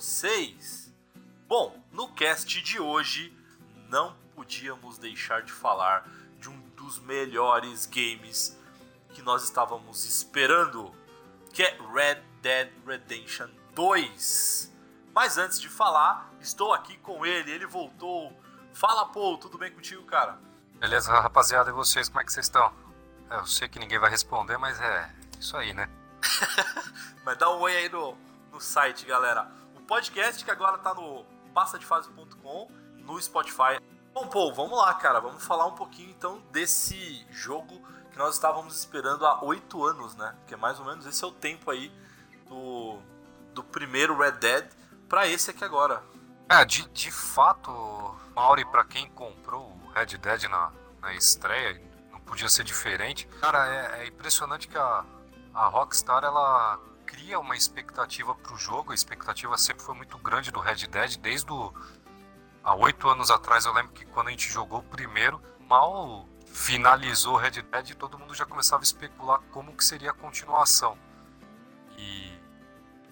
vocês? Bom, no cast de hoje não podíamos deixar de falar de um dos melhores games que nós estávamos esperando, que é Red Dead Redemption 2. Mas antes de falar, estou aqui com ele, ele voltou. Fala, Paul, tudo bem contigo, cara? Beleza, rapaziada, e vocês, como é que vocês estão? É, eu sei que ninguém vai responder, mas é isso aí, né? mas dá um oi aí no, no site, galera. Podcast que agora tá no passadefase.com, no Spotify. Bom, Paul, vamos lá, cara. Vamos falar um pouquinho então desse jogo que nós estávamos esperando há oito anos, né? Porque mais ou menos esse é o tempo aí do, do primeiro Red Dead para esse aqui agora. É, de, de fato, Mauri, para quem comprou o Red Dead na, na estreia, não podia ser diferente. Cara, é, é impressionante que a, a Rockstar ela cria uma expectativa para o jogo. A expectativa sempre foi muito grande do Red Dead, desde o, há oito anos atrás. Eu lembro que quando a gente jogou o primeiro, mal finalizou Red Dead, todo mundo já começava a especular como que seria a continuação. E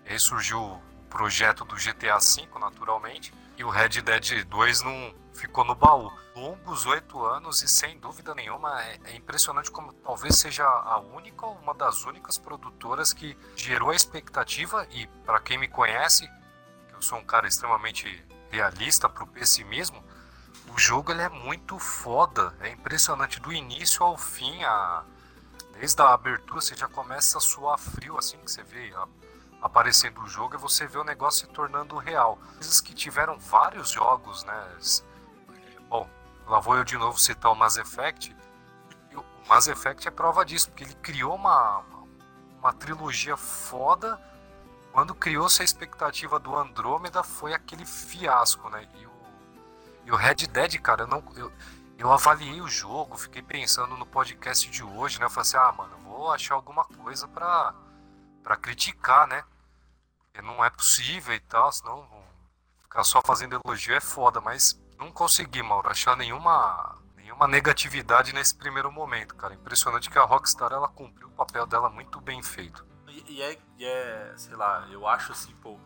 aí surgiu o projeto do GTA V, naturalmente, e o Red Dead 2 não ficou no baú. Longos oito anos e sem dúvida nenhuma é, é, impressionante como talvez seja a única uma das únicas produtoras que gerou a expectativa e para quem me conhece, eu sou um cara extremamente realista para o pessimismo, o jogo ele é muito foda, é impressionante do início ao fim, a... desde a abertura você já começa a suar frio assim que você vê a... aparecendo o jogo e você vê o negócio se tornando real. Coisas que tiveram vários jogos, né? Bom, lá vou eu de novo citar o Mass Effect. o Mass Effect é prova disso, porque ele criou uma, uma trilogia foda. Quando criou-se a expectativa do Andrômeda, foi aquele fiasco, né? E e o Red Dead, cara, eu não. Eu, eu avaliei o jogo, fiquei pensando no podcast de hoje, né? Eu falei assim, ah, mano, vou achar alguma coisa pra, pra criticar, né? Porque não é possível e tal, senão ficar só fazendo elogio é foda, mas não consegui, Mauro, achar nenhuma, nenhuma negatividade nesse primeiro momento, cara. Impressionante que a Rockstar, ela cumpriu o papel dela muito bem feito. E, e, é, e é, sei lá, eu acho assim, pô,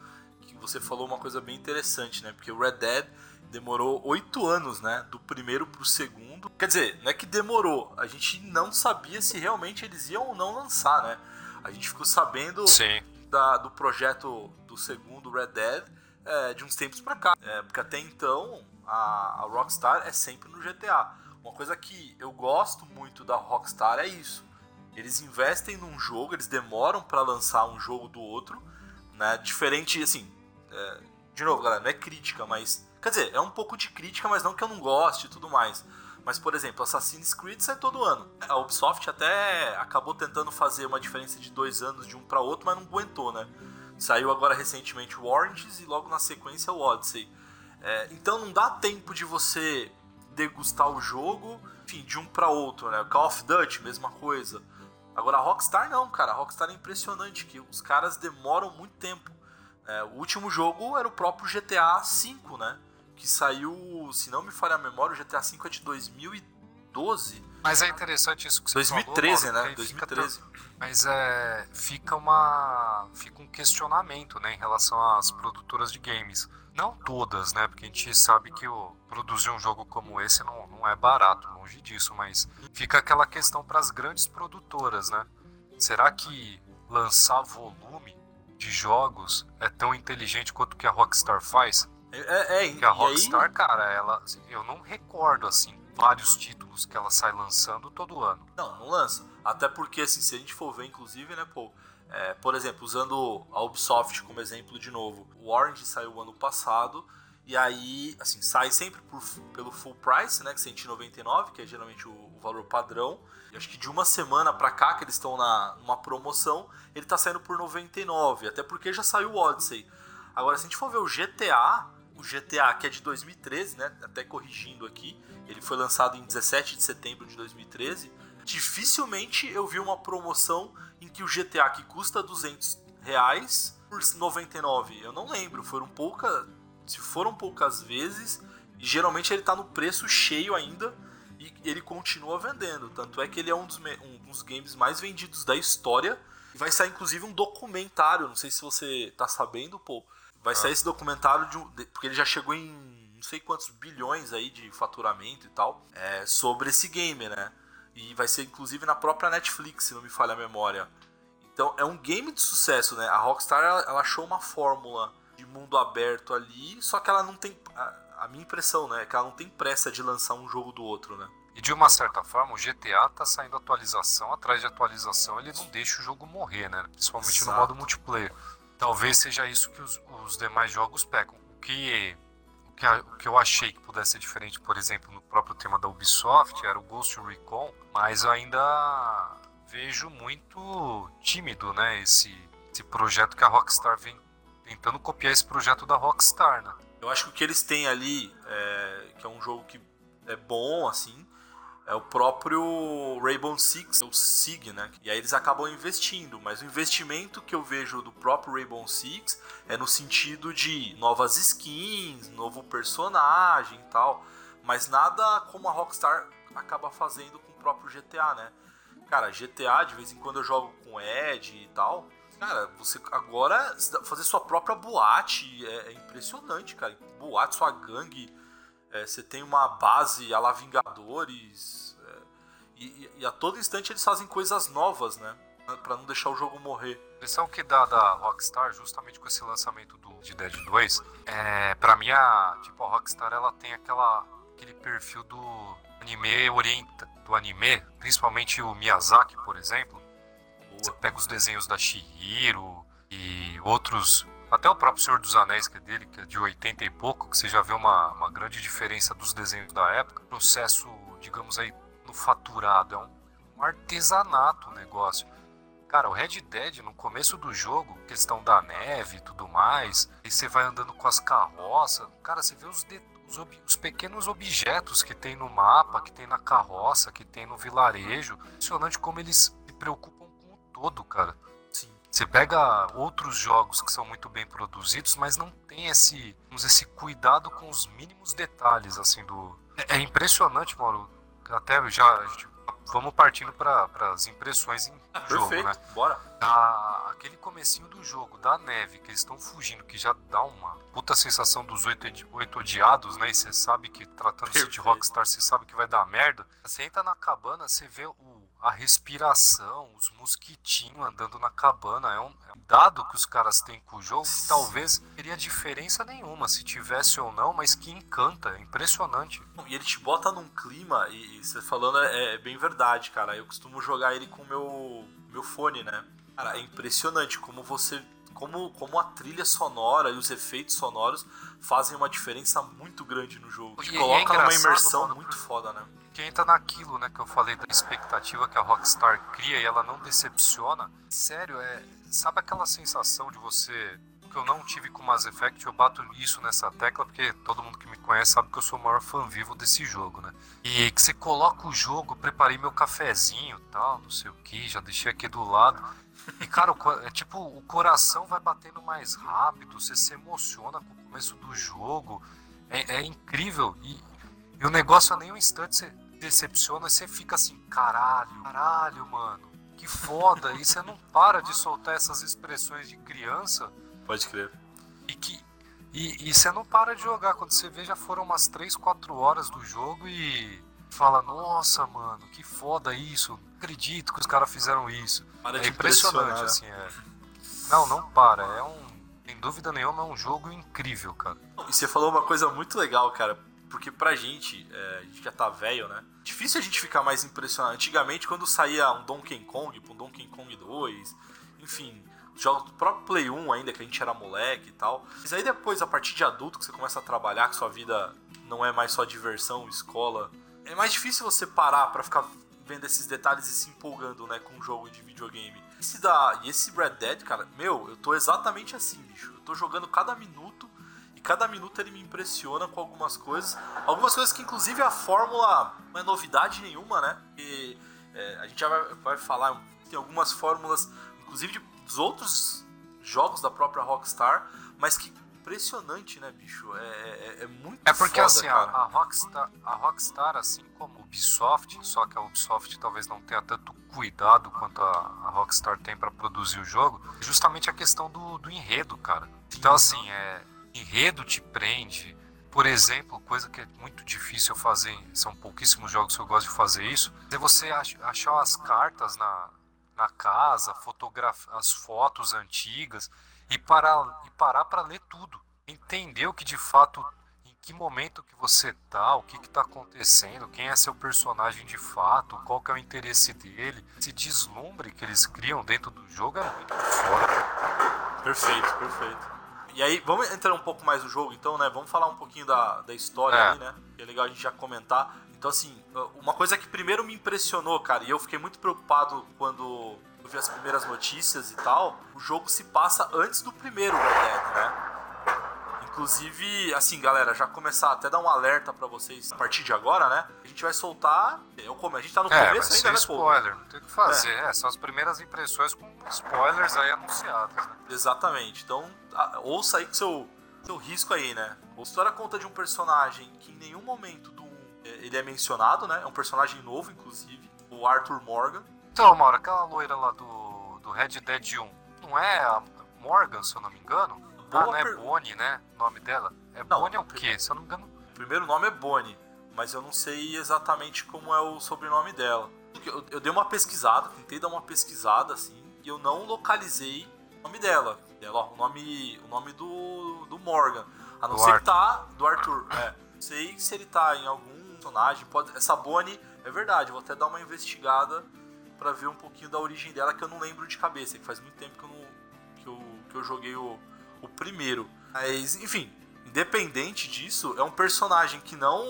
que você falou uma coisa bem interessante, né? Porque o Red Dead demorou oito anos, né? Do primeiro pro segundo. Quer dizer, não é que demorou, a gente não sabia se realmente eles iam ou não lançar, né? A gente ficou sabendo da, do projeto do segundo Red Dead é, de uns tempos pra cá. É, porque até então a, a Rockstar é sempre no GTA. Uma coisa que eu gosto muito da Rockstar é isso. Eles investem num jogo, eles demoram para lançar um jogo do outro, né? Diferente, assim, é, de novo, galera, não é crítica, mas Quer dizer, é um pouco de crítica, mas não que eu não goste e tudo mais. Mas, por exemplo, Assassin's Creed sai todo ano. A Ubisoft até acabou tentando fazer uma diferença de dois anos de um para outro, mas não aguentou, né? Saiu agora recentemente o Oranges e logo na sequência o Odyssey. É, então não dá tempo de você degustar o jogo, enfim, de um para outro, né? Call of Duty, mesma coisa. Agora a Rockstar não, cara. A Rockstar é impressionante que os caras demoram muito tempo. É, o último jogo era o próprio GTA V, né? Que saiu, se não me falha a memória, o GTA V é de 2012. Mas é interessante isso que você 2013, falou, né? 2013. Fica, mas é, fica uma fica um questionamento, né, em relação às produtoras de games. Não todas, né? Porque a gente sabe que o, produzir um jogo como esse não, não é barato, longe disso, mas fica aquela questão para as grandes produtoras, né? Será que lançar volume de jogos é tão inteligente quanto que a Rockstar faz? É, é, que a Rockstar, aí... cara, ela, assim, eu não recordo assim vários títulos que ela sai lançando todo ano. Não, não lança. Até porque assim, se a gente for ver, inclusive, né, pô, é, por exemplo, usando a Ubisoft como exemplo de novo, o Orange saiu ano passado e aí, assim, sai sempre por, pelo full price, né, que é 199, que é geralmente o, o valor padrão. E acho que de uma semana pra cá que eles estão na numa promoção, ele tá saindo por 99, até porque já saiu o Odyssey. Agora, se a gente for ver o GTA, o GTA, que é de 2013, né? Até corrigindo aqui, ele foi lançado em 17 de setembro de 2013. Dificilmente eu vi uma promoção em que o GTA que custa 200 reais por 99. Eu não lembro, foram poucas, se foram poucas vezes, e geralmente ele está no preço cheio ainda e ele continua vendendo. Tanto é que ele é um dos, um dos games mais vendidos da história Vai sair inclusive um documentário, não sei se você tá sabendo, pô. Vai ah. sair esse documentário de um, porque ele já chegou em não sei quantos bilhões aí de faturamento e tal, é, sobre esse game, né? E vai ser inclusive na própria Netflix, se não me falha a memória. Então é um game de sucesso, né? A Rockstar ela, ela achou uma fórmula de mundo aberto ali, só que ela não tem. A, a minha impressão, né? É que ela não tem pressa de lançar um jogo do outro, né? E de uma certa forma, o GTA tá saindo atualização atrás de atualização, ele não deixa o jogo morrer, né? Principalmente Exato. no modo multiplayer. Talvez seja isso que os, os demais jogos pecam. O que, o, que, o que eu achei que pudesse ser diferente, por exemplo, no próprio tema da Ubisoft, era o Ghost Recon, mas ainda vejo muito tímido, né? Esse, esse projeto que a Rockstar vem tentando copiar esse projeto da Rockstar, né? Eu acho que o que eles têm ali, é, que é um jogo que é bom, assim, é o próprio Rainbow Six, o SIG, né? E aí eles acabam investindo, mas o investimento que eu vejo do próprio Rainbow Six é no sentido de novas skins, novo personagem e tal, mas nada como a Rockstar acaba fazendo com o próprio GTA, né? Cara, GTA, de vez em quando eu jogo com Ed e tal. Cara, você agora fazer sua própria boate é, é impressionante, cara. Boate, sua gangue é, você tem uma base a la Vingadores. É, e, e, a todo instante eles fazem coisas novas, né? Pra não deixar o jogo morrer. A impressão que dá da Rockstar, justamente com esse lançamento do de Dead 2, é, pra mim, a, tipo, a Rockstar ela tem aquela, aquele perfil do anime orienta, do anime, principalmente o Miyazaki, por exemplo. Boa. Você pega os desenhos da Shihiro e outros até o próprio Senhor dos Anéis, que é dele, que é de 80 e pouco, que você já vê uma, uma grande diferença dos desenhos da época. O processo, digamos aí, no faturado, é um, um artesanato o negócio. Cara, o Red Dead, no começo do jogo, questão da neve e tudo mais, e você vai andando com as carroças, cara, você vê os, de, os, ob, os, pequenos objetos que tem no mapa, que tem na carroça, que tem no vilarejo. Impressionante como eles se preocupam com o todo, cara. Você pega outros jogos que são muito bem produzidos, mas não tem esse, esse cuidado com os mínimos detalhes assim do. É, é impressionante, Mauro. Até já vamos partindo para as impressões em ah, jogo, perfeito. né? Bora. Da, aquele comecinho do jogo, da neve, que eles estão fugindo, que já dá uma puta sensação dos oito, oito odiados, né? E você sabe que tratando-se de Rockstar, você sabe que vai dar merda. Você entra na cabana, você vê o a respiração, os mosquitinhos andando na cabana. É um, é um dado que os caras têm com o jogo que talvez teria diferença nenhuma se tivesse ou não, mas que encanta, é impressionante. E ele te bota num clima, e, você falando é, é, bem verdade, cara. Eu costumo jogar ele com o meu, meu fone, né? Cara, é impressionante como você. Como, como a trilha sonora e os efeitos sonoros fazem uma diferença muito grande no jogo. Te coloca é numa imersão mano, muito foda, né? que entra naquilo, né, que eu falei da expectativa que a Rockstar cria e ela não decepciona. Sério, é, sabe aquela sensação de você que eu não tive com Mass Effect, eu bato isso nessa tecla porque todo mundo que me conhece sabe que eu sou o maior fã vivo desse jogo, né? E que você coloca o jogo, preparei meu cafezinho, tal, não sei o que, já deixei aqui do lado. E cara, é tipo, o coração vai batendo mais rápido, você se emociona com o começo do jogo. É, é incrível. E, e o negócio a nenhum instante você decepciona, você fica assim, caralho, caralho, mano, que foda. e você não para de soltar essas expressões de criança. Pode crer. E que e, e você não para de jogar. Quando você vê, já foram umas 3, 4 horas do jogo e fala, nossa, mano, que foda isso. Não acredito que os caras fizeram isso. Para é impressionante, assim, é. Não, não para. É um. Sem dúvida nenhuma, é um jogo incrível, cara. E você falou uma coisa muito legal, cara porque pra gente, é, a gente já tá velho, né? Difícil a gente ficar mais impressionado. Antigamente, quando saía um Donkey Kong, um Donkey Kong 2, enfim, jogos do próprio Play 1 ainda, que a gente era moleque e tal. Mas aí depois, a partir de adulto, que você começa a trabalhar, que sua vida não é mais só diversão, escola, é mais difícil você parar para ficar vendo esses detalhes e se empolgando, né, com um jogo de videogame. Esse da, e esse Red Dead, cara, meu, eu tô exatamente assim, bicho. Eu tô jogando cada minuto cada minuto ele me impressiona com algumas coisas. Algumas coisas que, inclusive, a fórmula não é novidade nenhuma, né? E, é, a gente já vai, vai, falar, tem algumas fórmulas, inclusive de, dos outros jogos da própria Rockstar, mas que impressionante, né, bicho? É, é, é muito É porque foda, assim, a, a Rockstar, a Rockstar, assim como a Ubisoft, só que a Ubisoft talvez não tenha tanto cuidado quanto a, a Rockstar tem pra produzir o jogo, é justamente a questão do, do enredo, cara. Então assim, é, enredo te prende. Por exemplo, coisa que é muito difícil eu fazer, são pouquíssimos jogos que eu gosto de fazer isso, é você ach- achar as cartas na, na casa, fotografar as fotos antigas e parar e parar para ler tudo, entender o que de fato, em que momento que você tá, o que que tá acontecendo, quem é seu personagem de fato, qual que é o interesse dele, esse deslumbre que eles criam dentro do jogo é muito foda. Perfeito, perfeito. E aí, vamos entrar um pouco mais no jogo, então, né? Vamos falar um pouquinho da, da história É. aí, né? Que é legal a gente já comentar. Então, assim, uma coisa que primeiro me impressionou, cara, e eu fiquei muito preocupado quando eu vi as primeiras notícias e tal, o jogo se passa antes do primeiro Red Dead, né? Inclusive, assim, galera, já começar até dar um alerta pra vocês a partir de agora, né? A gente vai soltar. Eu, como, a gente tá no É, começo ainda, né, pô? spoiler, não tem o que fazer, é, são as primeiras impressões com spoilers aí anunciados, né? Exatamente. Então, ouça aí com seu, seu risco aí, né? A história conta de um personagem que em nenhum momento do é, ele é mencionado, né? É um personagem novo, inclusive, o Arthur Morgan. Então, Mauro, aquela loira lá do, do Red Dead 1, não é a Morgan, se eu não me engano? Boa ah, não é per- Bonnie, né? O nome dela? É Não, Bonnie é o quê? Se eu não me engano. O primeiro nome é Bonnie, mas eu não sei exatamente como é o sobrenome dela. Eu, eu dei uma pesquisada, tentei dar uma pesquisada assim, e eu não localizei o nome dela. Dela, ó, o nome, o nome do, do Morgan. A não Do ser que Arthur. tá do Arthur. É. Não sei se ele tá em algum personagem. Pode, essa Bonnie é verdade. Vou até dar uma investigada pra ver um pouquinho da origem dela que eu não lembro de cabeça. Que faz muito tempo que eu não, que eu, que eu joguei o, o primeiro. Mas, enfim, independente disso, é um personagem que não,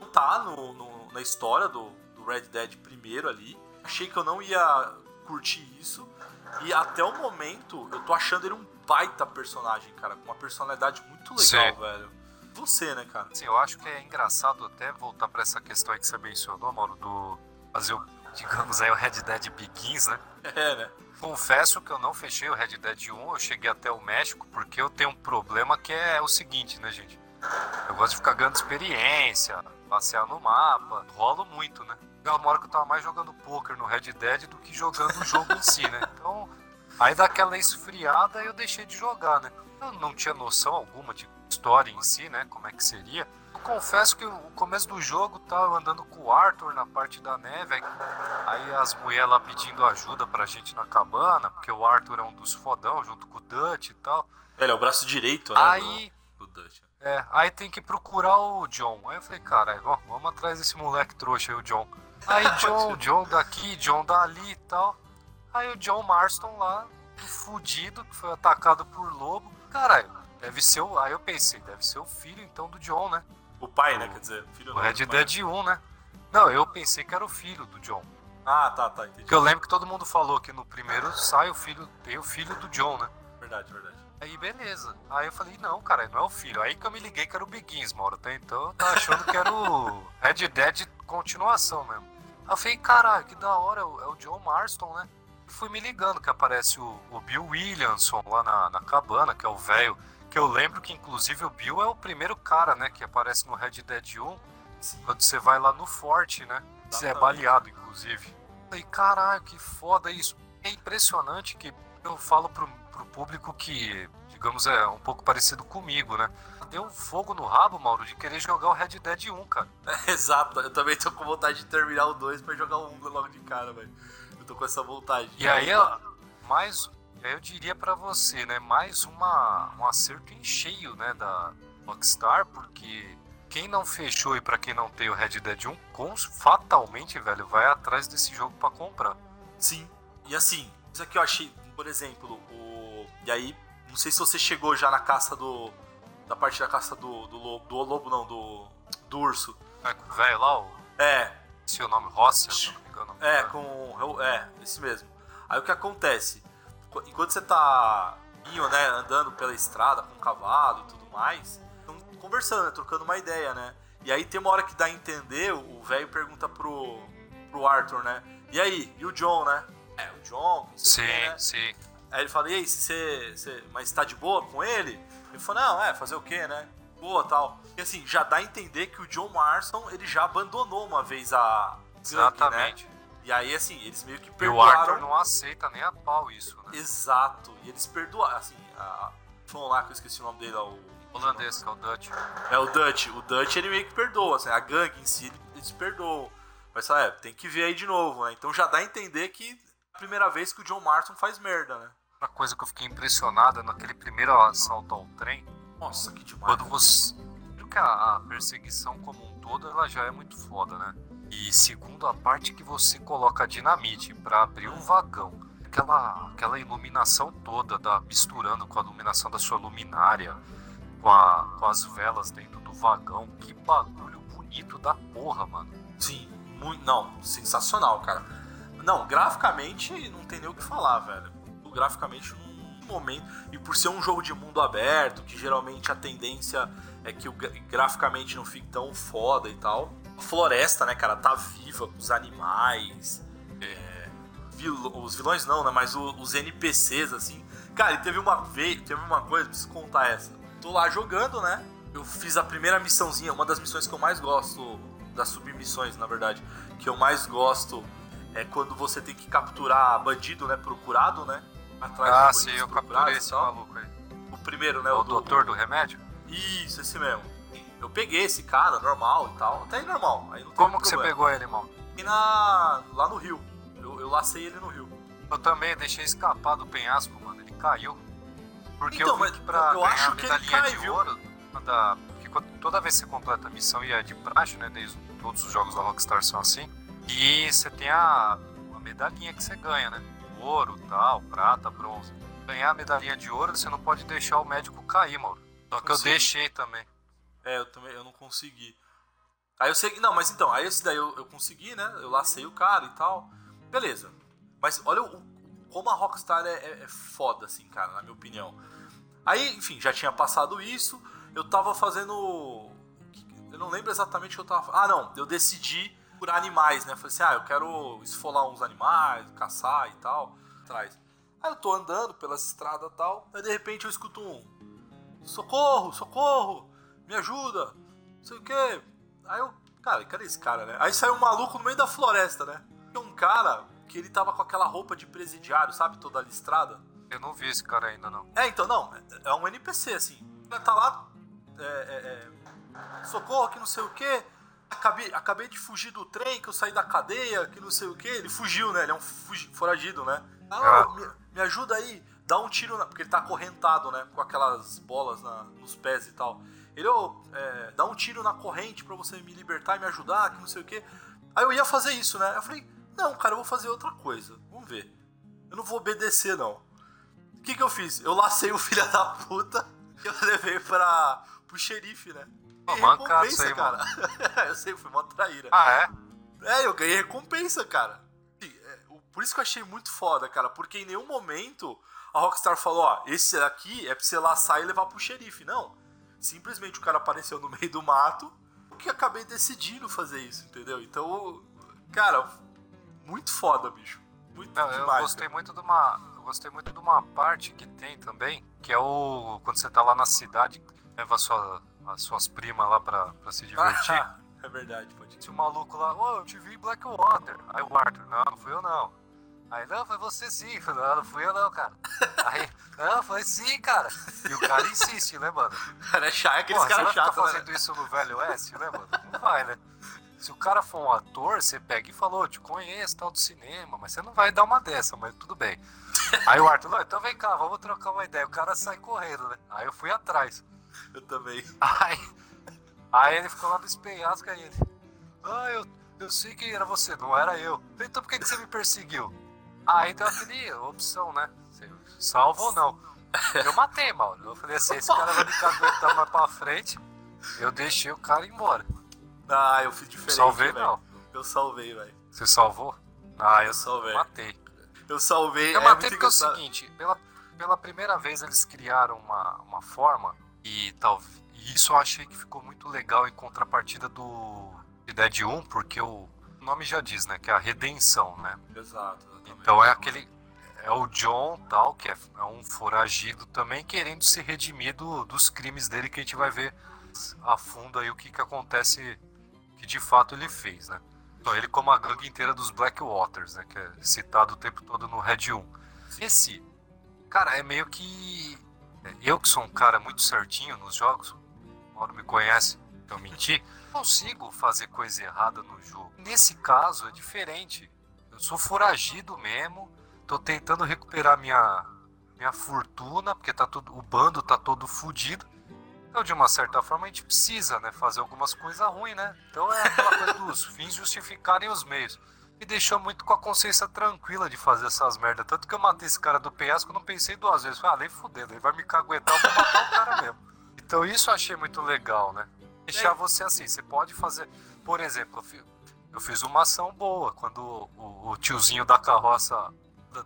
não tá no, no- na história do, do Red Dead primeiro ali. Achei que eu não ia curtir isso. E até o momento, eu tô achando ele um baita personagem, cara. Com uma personalidade muito legal, Sim. velho. Você, né, cara? Assim, eu acho que é engraçado até voltar pra essa questão aí que você mencionou, Mauro, do fazer o, digamos aí, o Red Dead Begins, né? É, né? Confesso que eu não fechei o Red Dead 1, eu cheguei até o México porque eu tenho um problema que é o seguinte, né, gente? Eu gosto de ficar ganhando experiência, passear no mapa, rolo muito, né? Uma hora que eu tava mais jogando poker no Red Dead do que jogando o jogo em si, né? Então, aí daquela esfriada eu deixei de jogar, né? Eu não tinha noção alguma de história em si, né? Como é que seria. Eu confesso que o começo do jogo eu andando com o Arthur na parte da neve, aí Aí as mulheres lá pedindo ajuda pra gente na cabana, porque o Arthur é um dos fodão, junto com o Dutch e tal. Ele é o braço direito, né? Aí, Do, do Dutch. é, aí tem que procurar o John. Aí eu falei, cara, vamos, vamos atrás desse moleque trouxa aí, o John. Aí John, John daqui, John dali e tal. Aí o John Marston lá, fudido, que foi atacado por lobo. Caralho, deve ser o. Aí eu pensei, deve ser o filho então do John, né? O pai, né? Quer dizer, o filho O não, Red o. Dead 1, né? Não, eu pensei que era o filho do John. Ah, tá, tá, entendi. Porque eu lembro que todo mundo falou que no primeiro sai o filho, tem o filho do John, né? Verdade, verdade. Aí beleza. Aí eu falei, não, cara, não é o filho. Aí que eu me liguei que era o Begins, Mauro. Até então eu tava achando que era o Red Dead continuação mesmo. Aí eu falei, caralho, que da hora, é o é o John Marston, né? E fui me ligando que aparece o, o Bill Williamson lá na, na cabana, que é o velho. Que eu lembro que inclusive o Bill é o primeiro cara, né? Que aparece no Red Dead 1. Quando você vai lá no forte, né? Você é baleado, inclusive. Falei, caralho, que foda isso. É impressionante que eu falo pro, pro público que, digamos, é um pouco parecido comigo, né? Deu um fogo no rabo, Mauro, de querer jogar o Red Dead 1, cara. Exato, eu também tô com vontade de terminar o 2 pra jogar o 1 logo de cara, velho. Eu tô com essa vontade. E aí, ó, mais, e eu diria pra você, né? Mais uma, um acerto em cheio, né, da Rockstar, porque quem não fechou e pra quem não tem o Red Dead 1, com, fatalmente, velho, vai atrás desse jogo pra comprar. Sim. E assim, isso aqui eu achei, por exemplo, o. E aí, não sei se você chegou já na caça do. Da parte da caça do, do lobo. Do lobo não, do. Do urso. É, com o velho lá, o, É, se o nome Rossia, se eu não me engano. É, com. É, esse mesmo. Aí o que acontece? Qu- Enquanto você tá né, andando pela estrada com o cavalo e tudo mais, conversando, né, trocando uma ideia, né? E aí tem uma hora que dá a entender, o velho pergunta pro, pro Arthur, né? E aí, e o John, né? É, o John, não sei Sim, quê, né? sim. Aí ele fala, e aí, você, você, mas tá de boa com ele? Ele falou, não, é, fazer o quê, né? Boa, tal. E assim, já dá a entender que o John Marston, ele já abandonou uma vez a Gangue, Exatamente. né? E aí, assim, eles meio que E o perdoaram. Arthur não aceita nem a pau isso, né? Exato. E eles perdoaram, assim, a... Vamos lá, que eu esqueci o nome dele, ó, o... Holandês, que é o Dutch. É o Dutch. O Dutch, ele meio que perdoa, assim, a gangue em si, eles perdoam. Mas, sabe, é, tem que ver aí de novo, né? Então já dá a entender que é a primeira vez que o John Marston faz merda, né? Outra coisa que eu fiquei impressionado naquele primeiro assalto ao trem, Nossa, que demais. quando você. Primeiro que a, a perseguição como um todo ela já é muito foda, né? E segundo a parte que você coloca dinamite pra abrir um vagão. Aquela, aquela iluminação toda, da, misturando com a iluminação da sua luminária, com, a, com as velas dentro do vagão. Que bagulho bonito da porra, mano. Sim, muito, não, sensacional, cara. Não, graficamente não tem nem o que falar, velho. O graficamente num momento e por ser um jogo de mundo aberto, que geralmente a tendência é que o gra- graficamente não fique tão foda e tal. Floresta, né, cara, tá viva com os animais. é, vil- os vilões não, né, mas o- os NPCs assim. Cara, e teve uma vez, teve uma coisa, preciso contar essa. Tô lá jogando, né? Eu fiz a primeira missãozinha, uma das missões que eu mais gosto, das submissões, na verdade, que eu mais gosto é quando você tem que capturar bandido, né? Procurado, né? Atrás Ah, sim, eu capturei esse maluco aí. O primeiro, né? É o do- doutor do remédio? Isso, esse mesmo. Eu peguei esse cara, normal e tal. Até aí normal. Aí Como que você problema. pegou ele, irmão? E na, lá no Rio. Eu, eu lacei ele no Rio. Eu também deixei escapar do penhasco, mano. Ele caiu. Porque Então, eu vi que pra eu ganhar acho a que ele cai, de viu? ouro, da, porque toda vez que você completa a missão, e é de praxe, né? Desde todos os jogos da Rockstar são assim. E você tem a, a medalhinha que você ganha, né? Ouro, tal, prata, bronze. Ganhar a medalhinha de ouro, você não pode deixar o médico cair, mano. Só que eu deixei também. É, eu também eu não consegui. Aí eu sei. Não, mas então, aí esse daí eu, eu consegui, né? Eu lacei o cara e tal. Beleza. Mas olha o, como a Rockstar é, é- é foda, assim, cara, na minha opinião. Aí, enfim, já tinha passado isso. Eu tava fazendo. Eu não lembro exatamente o que eu tava. Ah, não. Eu decidi por animais, né? Falei assim, ah, eu quero esfolar uns animais, caçar e tal. Atrás. Aí eu tô andando pelas estradas e tal. Aí de repente eu escuto um. Socorro, socorro! Me ajuda! Não sei o quê. Aí eu. Cara, cadê esse cara, né? Aí saiu um maluco no meio da floresta, né? Tinha um cara que ele tava com aquela roupa de presidiário, sabe? Toda listrada. Eu não vi esse cara ainda, não. É, então, não. é- É um NPC, assim. Ele tá lá. é, é, é, socorro, que não sei o quê. Acabei, acabei de fugir do trem, que eu saí da cadeia, que não sei o quê. Ele fugiu, né? Ele é um foragido, né? Ah, Ah. me, me ajuda aí. Dá um tiro, na, porque ele tá acorrentado, né? Com aquelas bolas na- nos pés e tal. Ele, ô, é, dá um tiro na corrente pra você me libertar e me ajudar, que não sei o quê. Aí eu ia fazer isso, né? Eu falei, não, cara, eu vou fazer outra coisa. Vamos ver. Eu não vou obedecer, não. O que que eu fiz? Eu lacei o filho da puta e eu levei pra, pro xerife, né? Mancado isso aí, cara. eu sei, foi uma traíra. Ah, é? É, eu ganhei recompensa, cara. É, Por isso que eu achei muito foda, cara. Porque em nenhum momento a Rockstar falou, ó, esse aqui é pra você laçar e levar pro xerife. Não. Simplesmente o cara apareceu no meio do mato que eu acabei decidindo fazer isso, entendeu? Então, cara, muito foda, bicho. Muito Não, eu demais. gostei cara. muito de uma. Eu gostei muito de uma parte que tem também, que é o. Quando você tá lá na cidade, leva sua, as suas primas lá pra, pra se divertir. é verdade, pode Se o maluco lá, ô, eu te vi em Blackwater. Aí o Arthur, não, não fui eu não. Aí, não, foi você sim. Eu falei, Não, não fui eu não, cara. Aí, não, foi sim, cara. E o cara insiste, né, mano? Cara, é chato, aqueles caras ficar chatos, né? fazendo isso no Velho Oeste, né, mano? Não vai, né? Se o cara for um ator, você pega e falou, te conheço, tal do cinema, mas você não vai dar uma dessa, mas tudo bem. Aí o Arthur, não, então vem cá, vamos trocar uma ideia. O cara sai correndo, né? Aí eu fui atrás. Eu também. Aí, aí ele ficou lá no penhasco aí ele. Ah, eu, eu sei que era você, não era eu. Então por que, que você me perseguiu? Aí deu aquele opção, né? Salva ou não? Eu matei, Mauro. Eu falei assim, esse cara vai me caguetar mais pra frente. Eu deixei o cara embora. Ah, eu fiz diferente. Salvei não. Eu salvei, velho. Você salvou? Ah, eu Eu salvei. matei. Eu salvei. Eu é matei porque é o seguinte, pela, pela primeira vez eles criaram uma, uma forma e tal. E isso eu achei que ficou muito legal em contrapartida do de Dead 1, porque o nome já diz, né? Que é a redenção, né? Exato. Então é aquele. é o John, tal, que é, é um foragido também, querendo se redimir do, dos crimes dele, que a gente vai ver a fundo aí o que, que acontece, que de fato ele fez, né? Então, ele como a gangue inteira dos Blackwaters, né? Que é citado o tempo todo no Red 1. Esse, cara, é meio que... Eu que sou um cara muito certinho nos jogos, o Mauro me conhece, eu menti, consigo fazer coisa errada no jogo. Nesse caso é diferente. Eu sou foragido mesmo, tô tentando recuperar minha minha fortuna, porque tá tudo, o bando tá todo fudido. Então, de uma certa forma, a gente precisa, né, fazer algumas coisas ruins, né? Então é aquela coisa dos fins justificarem os meios. Me deixou muito com a consciência tranquila de fazer essas merdas. Tanto que eu matei esse cara do penhasco, eu não pensei duas vezes. Falei, ah, nem fudendo, ele vai me caguetar, eu vou matar o cara mesmo. Então isso eu achei muito legal, né? Deixar você assim, você pode fazer. Por exemplo, eu fiz uma ação boa. Quando o, o tiozinho da carroça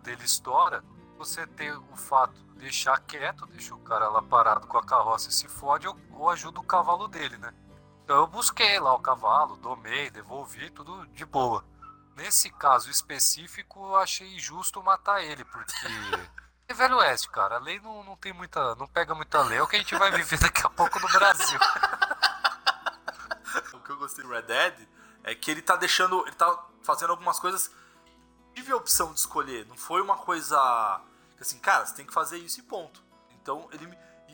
dele estoura, você tem o fato de deixar quieto, deixa o cara lá parado com a carroça e se fode, ou, ou ajuda o cavalo dele, né? Então eu busquei lá o cavalo, domei, devolvi, tudo de boa. Nesse caso específico, eu achei justo matar ele, porque. É Velho Oeste, cara, a lei não, não tem muita. não pega muita lei, é o que a gente vai viver daqui a pouco no Brasil. o que eu gostei do Red Dead é que ele tá deixando. ele tá fazendo algumas coisas. Tive a opção de escolher, não foi uma coisa. assim, cara, você tem que fazer isso e ponto. Então ele.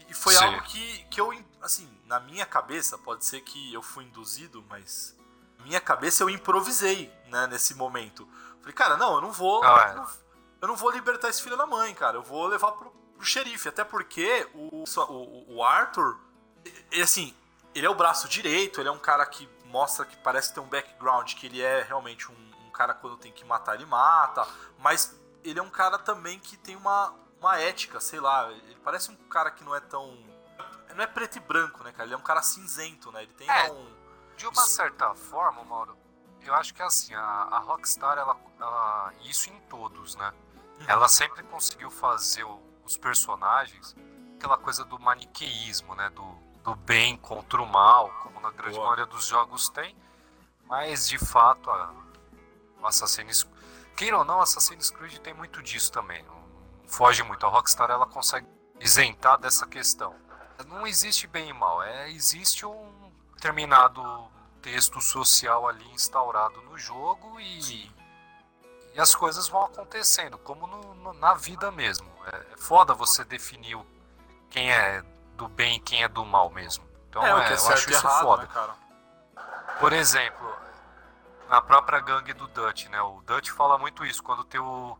E foi Sim. algo que, que eu, assim, na minha cabeça, pode ser que eu fui induzido, mas. Na minha cabeça eu improvisei, né, nesse momento. Falei, cara, não, eu não vou. Ah, é. eu não vou libertar esse filho da mãe, cara. Eu vou levar pro, pro xerife. Até porque o, o, o Arthur. E, assim, ele é o braço direito, ele é um cara que mostra que parece ter um background, que ele é realmente um, um, cara quando tem que matar, ele mata, mas ele é um cara também que tem uma, uma ética, sei lá, ele parece um cara que não é tão. Não é preto e branco, né, cara? Ele é um cara cinzento, né? Ele tem é, um. De uma certa forma, Mauro, eu acho que é assim, a, a Rockstar, ela, ela, Isso em todos, né? Uhum. Ela sempre conseguiu fazer o, os personagens aquela coisa do maniqueísmo, né? Do, do bem contra o mal, como na grande Boa. maioria dos jogos tem. Mas de fato, a, o Assassin's Queira ou não, Assassin's Creed tem muito disso também. Não foge muito. A Rockstar ela consegue isentar dessa questão. Não existe bem e mal, é, existe um determinado texto social ali instaurado no jogo e, e as coisas vão acontecendo, como no, no, na vida mesmo. É, é foda você definir quem é do bem e quem é do mal mesmo. Então é, é eu acho isso errado, foda. Né, Por exemplo, na própria gangue do Dutch, né? O Dutch fala muito isso, quando tem o.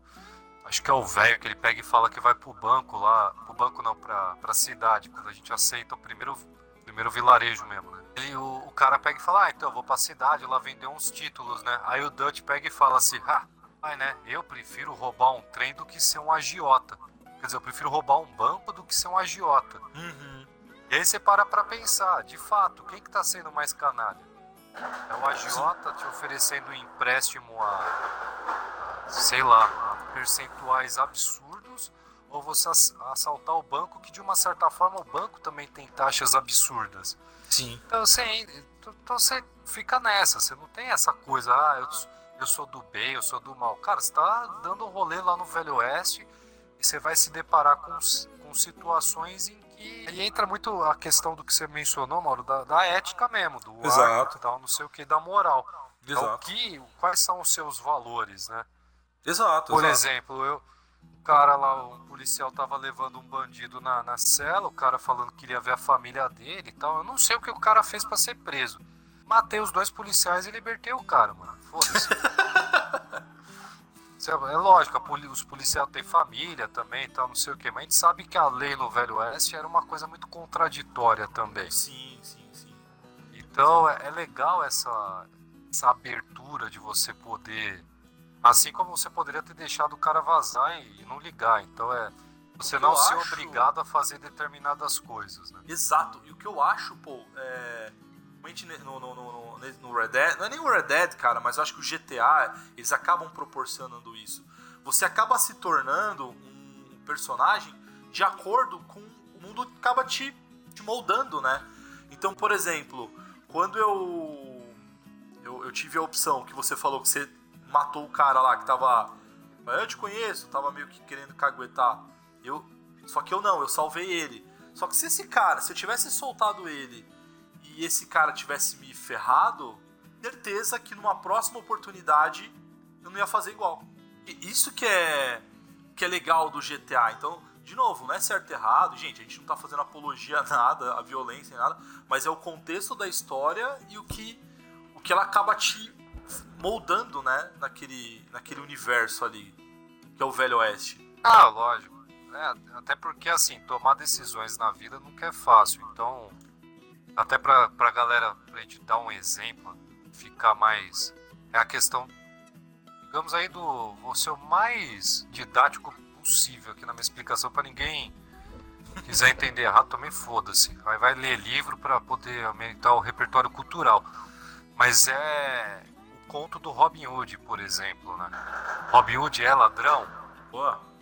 Acho que é o velho que ele pega e fala que vai pro banco lá. Pro banco não, pra, pra cidade, quando a gente aceita o primeiro, primeiro vilarejo mesmo, né? E o, o cara pega e fala, ah, então eu vou pra cidade lá vender uns títulos, né? Aí o Dutch pega e fala assim, ah, vai, né? Eu prefiro roubar um trem do que ser um agiota. Quer dizer, eu prefiro roubar um banco do que ser um agiota. Uhum. E aí você para pra pensar, de fato, quem que tá sendo mais canalha? É o agiota te oferecendo um empréstimo a, sei lá, a percentuais absurdos, ou você assaltar o banco, que de uma certa forma o banco também tem taxas absurdas. Sim. Então você, então você fica nessa, você não tem essa coisa, ah, eu, eu sou do bem, eu sou do mal. Cara, você tá dando um rolê lá no Velho Oeste você vai se deparar com, com situações em que. E entra muito a questão do que você mencionou, Mauro, da, da ética mesmo, do Exato. ar, tal, não sei o que, da moral. Então, Exato. Então, que, quais são os seus valores, né? Exato. Por exato. exemplo, eu. O cara lá, um policial tava levando um bandido na, na cela, o cara falando que queria ver a família dele e tal. Eu não sei o que o cara fez para ser preso. Matei os dois policiais e libertei o cara, mano. Foda-se. É lógico, os policiais têm família também, tal, não sei o que, mas a gente sabe que a lei no Velho Oeste era uma coisa muito contraditória também. Sim, sim, sim. Então é, é legal essa, essa abertura de você poder. Assim como você poderia ter deixado o cara vazar e, e não ligar. Então é. Você não ser acho... obrigado a fazer determinadas coisas, né? Exato. E o que eu acho, pô, é no, no, no, no, Red Dead, não é nem o Red Dead, cara, mas eu acho que o GTA, eles acabam proporcionando isso. Você acaba se tornando um personagem de acordo com o mundo acaba te, te moldando, né? Então, por exemplo, quando eu, eu, eu tive a opção que você falou que você matou o cara lá que tava Eu te conheço, tava meio que querendo caguetar. Eu, só que eu não, eu salvei ele. Só que se esse cara, se eu tivesse soltado ele e esse cara tivesse me ferrado, certeza que numa próxima oportunidade eu não ia fazer igual. E isso que é que é legal do GTA. Então, de novo, não é certo e errado, gente, a gente não tá fazendo apologia a nada, a violência nada, mas é o contexto da história e o que o que ela acaba te moldando, né, naquele naquele universo ali, que é o Velho Oeste. Ah, lógico. É, até porque, assim, tomar decisões na vida nunca é fácil. Então, até pra, pra galera, pra gente dar um exemplo, ficar mais. É a questão, digamos aí, do. Vou ser o mais didático possível aqui na minha explicação para ninguém quiser entender errado também foda-se. Aí vai ler livro para poder aumentar o repertório cultural. Mas é o conto do Robin Hood, por exemplo, né? Robin Hood é ladrão? Boa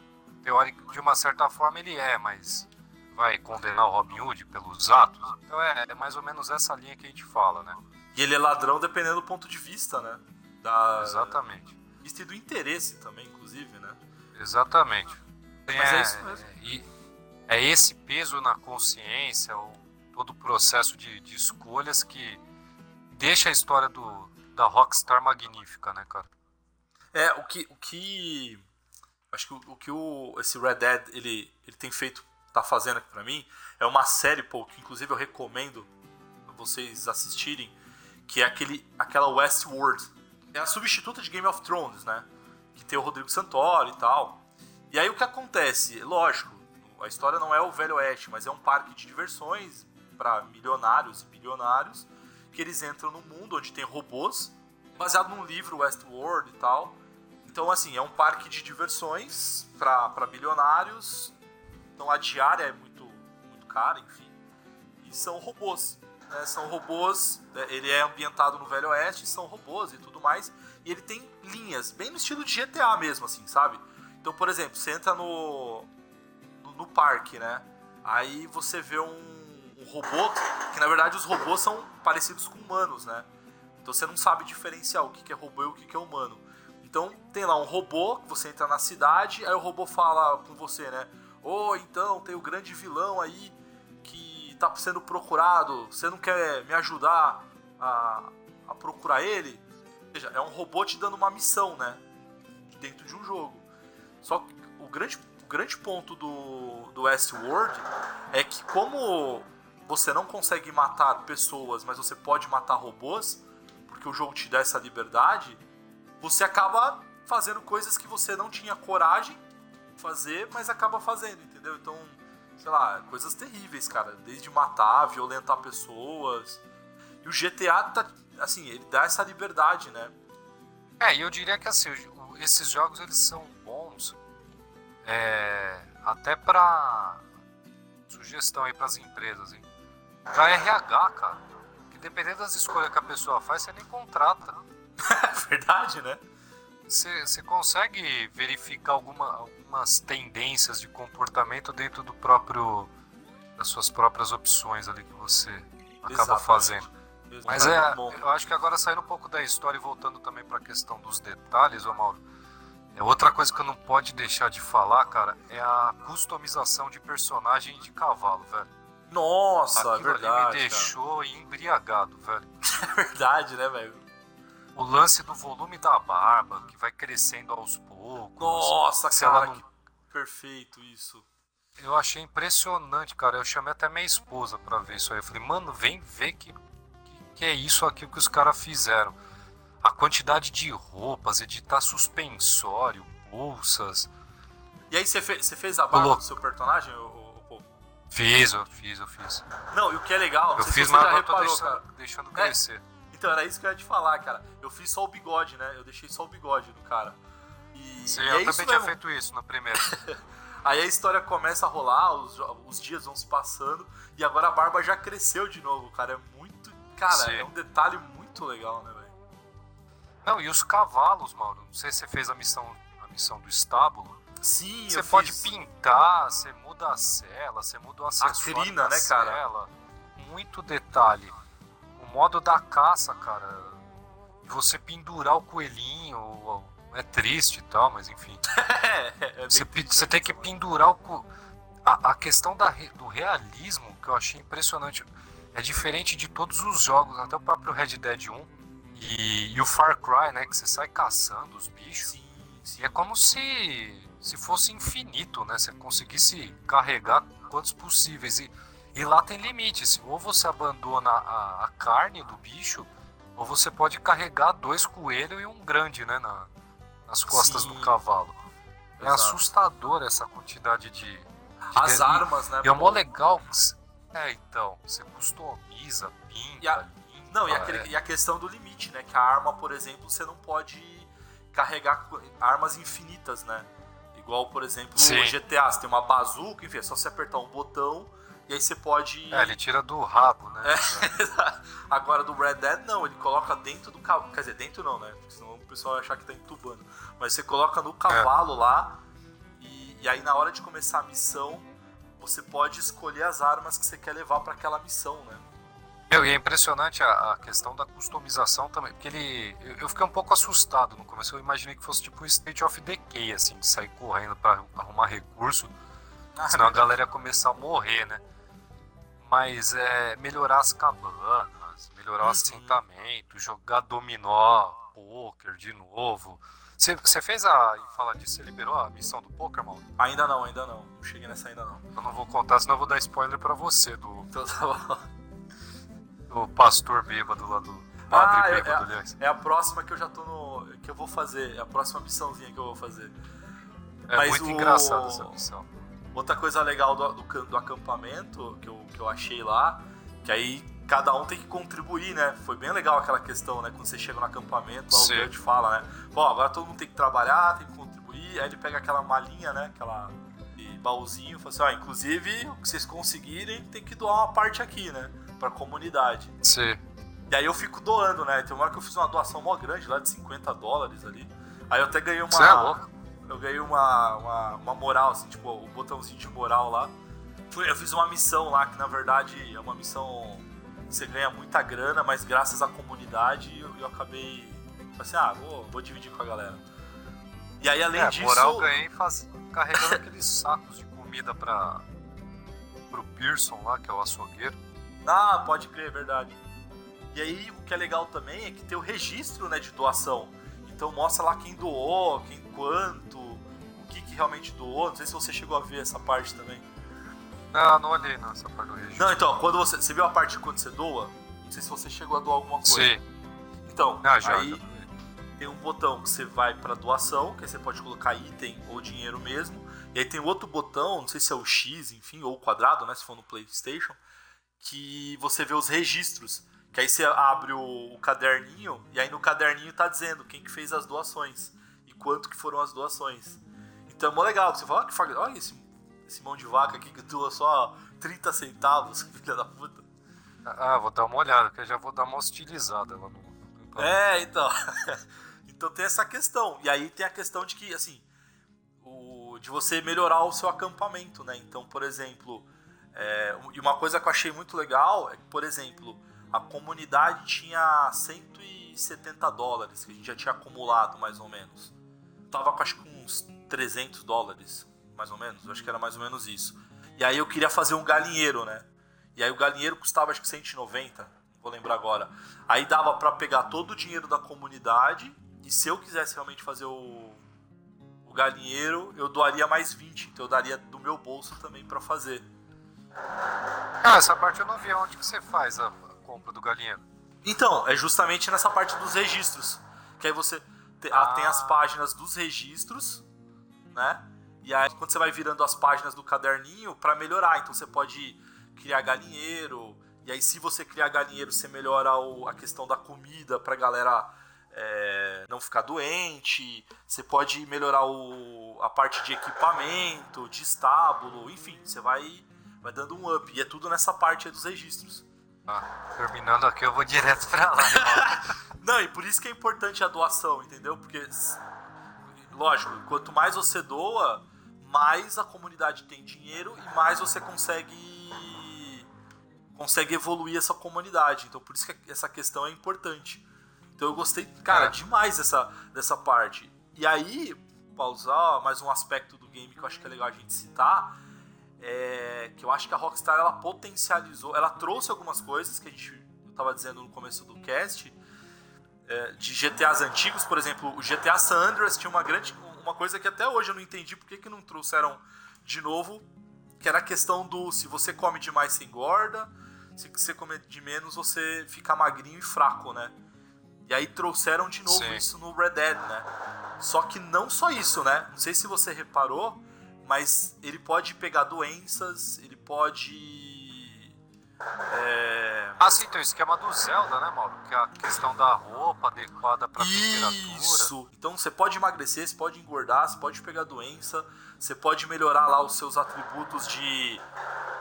teórico, de uma certa forma ele é, mas vai condenar o Robin Hood pelos atos. Então é, é, mais ou menos essa linha que a gente fala, né? E ele é ladrão dependendo do ponto de vista, né? Da... Exatamente. Vista e do interesse também, inclusive, né? Exatamente. Mas é, é isso mesmo. E é esse peso na consciência, ou todo o processo de, de escolhas que deixa a história do, da Rockstar magnífica, né, cara? É, o que, o que Acho que o, o que o, esse Red Dead ele, ele tem feito, tá fazendo aqui pra mim, é uma série, pô, que inclusive eu recomendo vocês assistirem, que é aquele, aquela Westworld. É a substituta de Game of Thrones, né? Que tem o Rodrigo Santoro e tal. E aí o que acontece? Lógico, a história não é o Velho Oeste, mas é um parque de diversões para milionários e bilionários que eles entram no mundo onde tem robôs, baseado num livro Westworld e tal. Então, assim, é um parque de diversões para bilionários. Então, a diária é muito, muito cara, enfim. E são robôs. Né? São robôs. Né? Ele é ambientado no Velho Oeste, são robôs e tudo mais. E ele tem linhas, bem no estilo de GTA mesmo, assim, sabe? Então, por exemplo, você entra no, no, no parque, né? Aí você vê um, um robô, que na verdade os robôs são parecidos com humanos, né? Então você não sabe diferenciar o que é robô e o que é humano. Então tem lá um robô, você entra na cidade, aí o robô fala com você, né? Ou então tem o grande vilão aí que tá sendo procurado, você não quer me ajudar a, a procurar ele? Ou seja, é um robô te dando uma missão, né? Dentro de um jogo. Só que o grande, o grande ponto do, do Westworld é que como você não consegue matar pessoas, mas você pode matar robôs, porque o jogo te dá essa liberdade, você acaba fazendo coisas que você não tinha coragem fazer, mas acaba fazendo, entendeu? Então, sei lá, coisas terríveis, cara. Desde matar, violentar pessoas. E o GTA, tá, assim, ele dá essa liberdade, né? É, e eu diria que assim, esses jogos eles são bons é, até pra sugestão aí pras empresas, hein? Pra RH, cara. Que dependendo das escolhas que a pessoa faz, você nem contrata. Verdade, né? Você consegue verificar alguma, algumas tendências de comportamento dentro do próprio das suas próprias opções ali que você acaba Exatamente. fazendo. Mas é, eu acho que agora saindo um pouco da história e voltando também para a questão dos detalhes, ô Mauro, é outra coisa que eu não pode deixar de falar, cara, é a customização de personagem de cavalo, velho. Nossa, Aquilo é verdade. Ali me deixou cara. embriagado, velho. É verdade, né, velho? O lance do volume da barba, que vai crescendo aos poucos. Nossa, cara, não... que perfeito isso. Eu achei impressionante, cara. Eu chamei até minha esposa para ver isso aí. Eu falei, mano, vem ver que, que, é isso aqui que os caras fizeram. A quantidade de roupas, editar suspensório, bolsas. E aí você fez, você fez a barba do seu personagem? Fiz, eu fiz, eu fiz. Não, e o que é legal, eu fiz, mas agora tô deixando, deixando é, crescer. É, então, era isso que eu ia te falar, cara. Eu fiz só o bigode, né? Eu deixei só o bigode do cara. E, Sim, e eu é também tinha feito isso no primeiro. Aí a história começa a rolar, os, os dias vão se passando, e agora a barba já cresceu de novo, cara. É muito. Cara, Sim. é um detalhe muito legal, né, velho? Não, e os cavalos, Mauro. Não sei se você fez a missão, a missão do estábulo. Sim, Você pode fiz. pintar, você muda a cela, você muda o acessório. A crina, né, cara? Muito detalhe modo da caça, cara. Você pendurar o coelhinho, é triste e tal, mas enfim. é, é você, você tem que pendurar o. A, a questão da, do realismo que eu achei impressionante. É diferente de todos os jogos, até o próprio Red Dead 1 e, e o Far Cry, né? Que você sai caçando os bichos. Sim, sim. E é como se, se fosse infinito, né? Você conseguisse carregar quantos possíveis. E, e lá tem limites. Ou você abandona a, a carne do bicho, ou você pode carregar dois coelhos e um grande, né? Na, nas costas Sim. do cavalo. É Exato. assustador essa quantidade de. de As de... armas, né? E é mó legal. É, então, você customiza, pinta. E a... Limpa, não, e, aquele, é. e a questão do limite, né? Que a arma, por exemplo, você não pode carregar armas infinitas, né? Igual, por exemplo, Sim. o GTA, você tem uma bazuca, enfim, é só você apertar um botão e aí você pode. É, ele tira do rabo, né? É. Agora do Red Dead, não, ele coloca dentro do cavalo. Quer dizer, dentro não, né? Porque senão o pessoal vai achar que tá entubando. Mas você coloca no cavalo é. lá, e, e, aí na hora de começar a missão, você pode escolher as armas que você quer levar para aquela missão, né? Meu, e é impressionante a, a, questão da customização também, porque ele. Eu, eu, fiquei um pouco assustado no começo, eu imaginei que fosse tipo um State of Decay, assim, de sair correndo para arrumar recurso, ah, senão a galera ia começar a morrer, né? Mas é melhorar as cabanas, melhorar uhum. o assentamento, jogar dominó, poker de novo. Você fez a. Em falar disso, você liberou a missão do poker, mano? Ainda não, ainda não. Não cheguei nessa ainda não. Eu não vou contar, senão eu vou dar spoiler pra você do. Então tá bom. Do pastor bêbado lá do. Padre ah, bêbado, é, aliás. É a próxima que eu já tô no. que eu vou fazer. É a próxima missãozinha que eu vou fazer. É Mas muito o... engraçada essa missão. Outra coisa legal do, do, do, acampamento que eu, que eu achei lá, que aí cada um tem que contribuir, né? Foi bem legal aquela questão, né? Quando você chega no acampamento, lá o Dante fala, né? Pô, agora todo mundo tem que trabalhar, tem que contribuir. Aí ele pega aquela malinha, né? Aquela baúzinho, fala assim, ó, inclusive o que vocês conseguirem tem que doar uma parte aqui, né? Pra comunidade. Sim. E aí eu fico doando, né? Tem uma hora que eu fiz uma doação mó grande lá de 50 dólares ali. Aí eu até ganhei uma. Você é louco? Eu ganhei uma, uma, uma, moral, assim, tipo, o botãozinho de moral lá. Eu fiz uma missão lá, que na verdade é uma missão que você ganha muita grana, mas graças à comunidade eu, eu acabei. Assim, ah, vou, vou dividir com a galera. E aí, além é, disso. moral ganhei faz, carregando aqueles sacos de comida pra. pro Pearson lá, que é o açougueiro. Ah, pode crer, é verdade. E aí, o que é legal também é que tem o registro né, de doação. Então mostra lá quem doou, quem quanto, o que, que realmente doou. Não sei se você chegou a ver essa parte também. Não, não olhei nessa parte do registro. Não, então, quando você. Você viu a parte de quando você doa? Não sei se você chegou a doar alguma coisa. Sim. Então, ah, já, aí já. tem um botão que você vai para doação, que aí você pode colocar item ou dinheiro mesmo. E aí tem outro botão, não sei se é o X, enfim, ou o quadrado, né? Se for no PlayStation, que você vê os registros. Que aí você abre o, o caderninho e aí no caderninho tá dizendo quem que fez as doações quanto que foram as doações. Então é mó legal, você fala, olha, olha esse, esse mão de vaca aqui que doa só 30 centavos, filha da puta. Ah, vou dar uma olhada, que eu já vou dar uma hostilizada lá no. É, então. então tem essa questão. E aí tem a questão de que, assim, o, de você melhorar o seu acampamento, né? Então, por exemplo, é, e uma coisa que eu achei muito legal é que, por exemplo, a comunidade tinha 170 dólares que a gente já tinha acumulado, mais ou menos tava com acho que uns 300 dólares, mais ou menos. Eu acho que era mais ou menos isso. E aí eu queria fazer um galinheiro, né? E aí o galinheiro custava acho que 190, vou lembrar agora. Aí dava para pegar todo o dinheiro da comunidade e se eu quisesse realmente fazer o, o galinheiro, eu doaria mais 20. Então eu daria do meu bolso também para fazer. Ah, essa parte eu não vi. Onde que você faz a compra do galinheiro? Então, é justamente nessa parte dos registros. Que aí você ah. tem as páginas dos registros, né? E aí quando você vai virando as páginas do caderninho para melhorar, então você pode criar galinheiro, e aí se você criar galinheiro, você melhora o, a questão da comida pra galera é, não ficar doente, você pode melhorar o, a parte de equipamento, de estábulo, enfim, você vai, vai dando um up. E é tudo nessa parte dos registros. Ah, terminando aqui, eu vou direto pra lá. Não, e por isso que é importante a doação, entendeu? Porque, lógico, quanto mais você doa, mais a comunidade tem dinheiro e mais você consegue consegue evoluir essa comunidade. Então, por isso que essa questão é importante. Então, eu gostei, cara, é. demais dessa, dessa parte. E aí, pra usar mais um aspecto do game que eu acho que é legal a gente citar, é que eu acho que a Rockstar ela potencializou, ela trouxe algumas coisas que a gente eu tava dizendo no começo do cast, é, de GTAs antigos, por exemplo, o GTA San Andreas tinha uma grande uma coisa que até hoje eu não entendi por que, que não trouxeram de novo, que era a questão do se você come demais você engorda, se você comer de menos você fica magrinho e fraco, né? E aí trouxeram de novo Sim. isso no Red Dead, né? Só que não só isso, né? Não sei se você reparou, mas ele pode pegar doenças, ele pode é... Ah, sim, tem o esquema do Zelda, né, Mauro? Que é a questão da roupa adequada para temperatura. Isso. Então você pode emagrecer, você pode engordar, você pode pegar doença, você pode melhorar lá os seus atributos de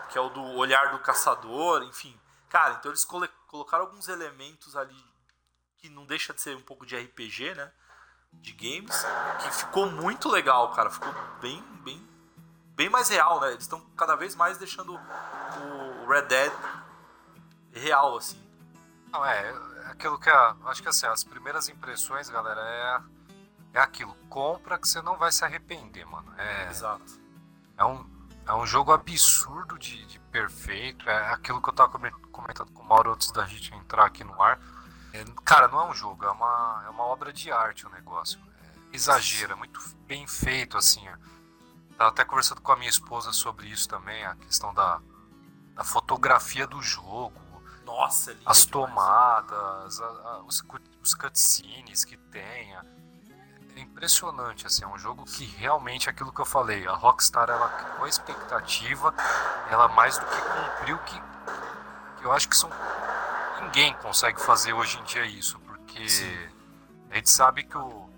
que é o do olhar do caçador, enfim. Cara, então eles colocaram alguns elementos ali que não deixa de ser um pouco de RPG, né? De games, que ficou muito legal, cara. Ficou bem, bem, bem mais real, né? Eles estão cada vez mais deixando o Red Dead real, assim. Não, é, é aquilo que a, acho que assim, as primeiras impressões, galera, é, é aquilo, compra que você não vai se arrepender, mano. É, Exato. É um, é um jogo absurdo de, de perfeito, é aquilo que eu tava comentando com o Mauro antes da gente entrar aqui no ar. É, cara, não é um jogo, é uma, é uma obra de arte o negócio. É, exagera, muito bem feito, assim. Tava até conversando com a minha esposa sobre isso também, a questão da, da fotografia do jogo. Nossa, é as tomadas, a, a, os, os cutscenes que tem. É impressionante, assim, é um jogo que realmente é aquilo que eu falei, a Rockstar ela criou a expectativa, ela mais do que cumpriu que, que eu acho que são ninguém consegue fazer hoje em dia isso, porque Sim. a gente sabe que o,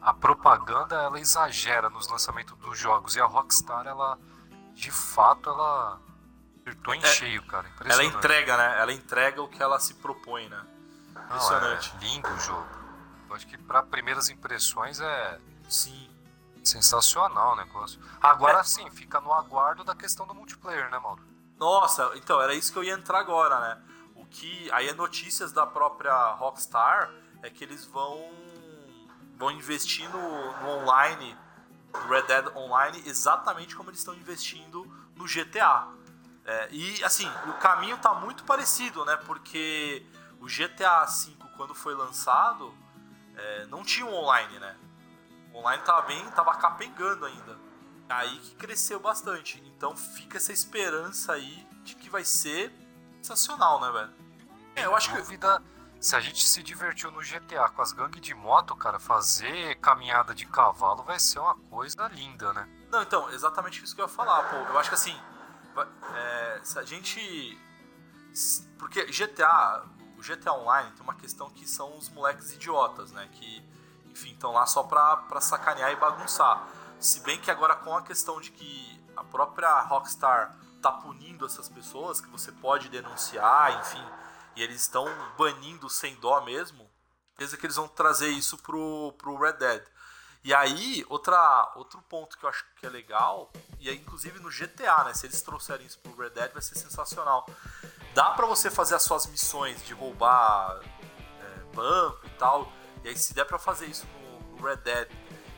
a propaganda ela exagera nos lançamentos dos jogos e a Rockstar ela de fato ela Acertou em é, cheio, cara. Ela entrega, né? Ela entrega o que ela se propõe, né? Impressionante. Não, é lindo o jogo. Eu acho que para primeiras impressões é. Sim. Sensacional o negócio. Agora é. sim, fica no aguardo da questão do multiplayer, né, Mauro? Nossa, então, era isso que eu ia entrar agora, né? O que. Aí é notícias da própria Rockstar é que eles vão. vão investir no, no online, Red Dead Online, exatamente como eles estão investindo no GTA. É, e assim, o caminho tá muito parecido, né? Porque o GTA V, quando foi lançado, é, não tinha um online, né? O online tava bem, tava capengando ainda. Aí que cresceu bastante. Então fica essa esperança aí de que vai ser sensacional, né, velho? É, eu acho que. Dúvida, se a gente se divertiu no GTA com as gangues de moto, cara, fazer caminhada de cavalo vai ser uma coisa linda, né? Não, então, exatamente isso que eu ia falar, pô. Eu acho que assim, é, se a gente. Porque GTA, o GTA Online tem uma questão que são os moleques idiotas, né? Que, enfim, estão lá só pra, pra sacanear e bagunçar. Se bem que agora com a questão de que a própria Rockstar tá punindo essas pessoas, que você pode denunciar, enfim, e eles estão banindo sem dó mesmo, certeza que eles vão trazer isso pro, pro Red Dead. E aí, outra, outro ponto que eu acho que é legal, e é inclusive no GTA, né? Se eles trouxerem isso pro Red Dead, vai ser sensacional. Dá para você fazer as suas missões de roubar é, banco e tal. E aí, se der para fazer isso no Red Dead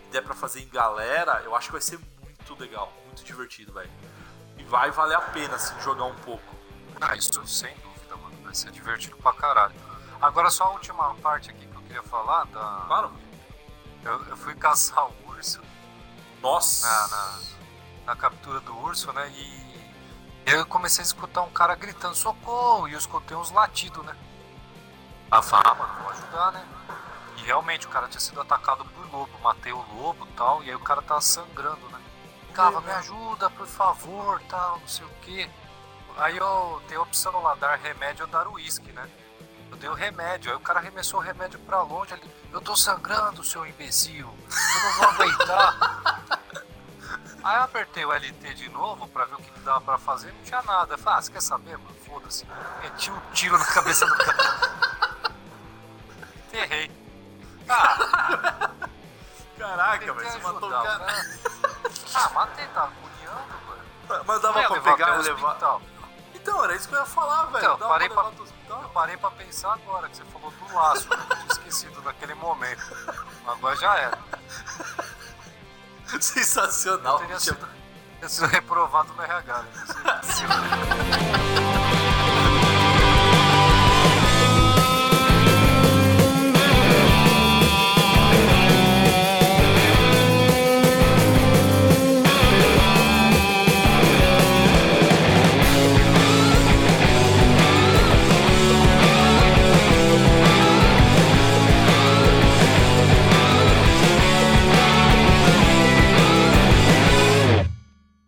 e der para fazer em galera, eu acho que vai ser muito legal, muito divertido, velho. E vai valer a pena, assim, jogar um pouco. Ah, isso sem dúvida, mano. Vai ser divertido pra caralho. Agora, só a última parte aqui que eu queria falar da. Claro eu, eu fui caçar um urso. Nossa! Na, na, na, captura do urso, né? E eu comecei a escutar um cara gritando socorro e eu escutei uns latidos, né? A fama, ah, vou ajudar, né? E realmente o cara tinha sido atacado por lobo, matei o lobo e tal, e aí o cara tava sangrando, né? Cava, me ajuda, por favor, tal, não sei o que. Aí eu tenho a opção lá, dar remédio ou dar uísque, né? Eu dei o remédio. Aí o cara arremessou o remédio pra longe ali. Eu tô sangrando, seu imbecil. Eu não vou aguentar. Aí eu apertei o LT de novo pra ver o que, que dava pra fazer. Não tinha nada. Eu falei, ah, você quer saber, mano? Foda-se. Meti um tiro na cabeça do cara. Enterrei. Ah. Caraca, velho. Você matou o cara. Né? Ah, matei, tava agoniando, mano. Mas dava pra pegar e levar. Então, era isso que eu ia falar, velho. Então, parei pra, eu parei para pensar agora, que você falou do laço. Né? Eu tinha esquecido daquele momento. Agora já era. É. Sensacional. Eu teria sido, teria sido reprovado no RH. Né?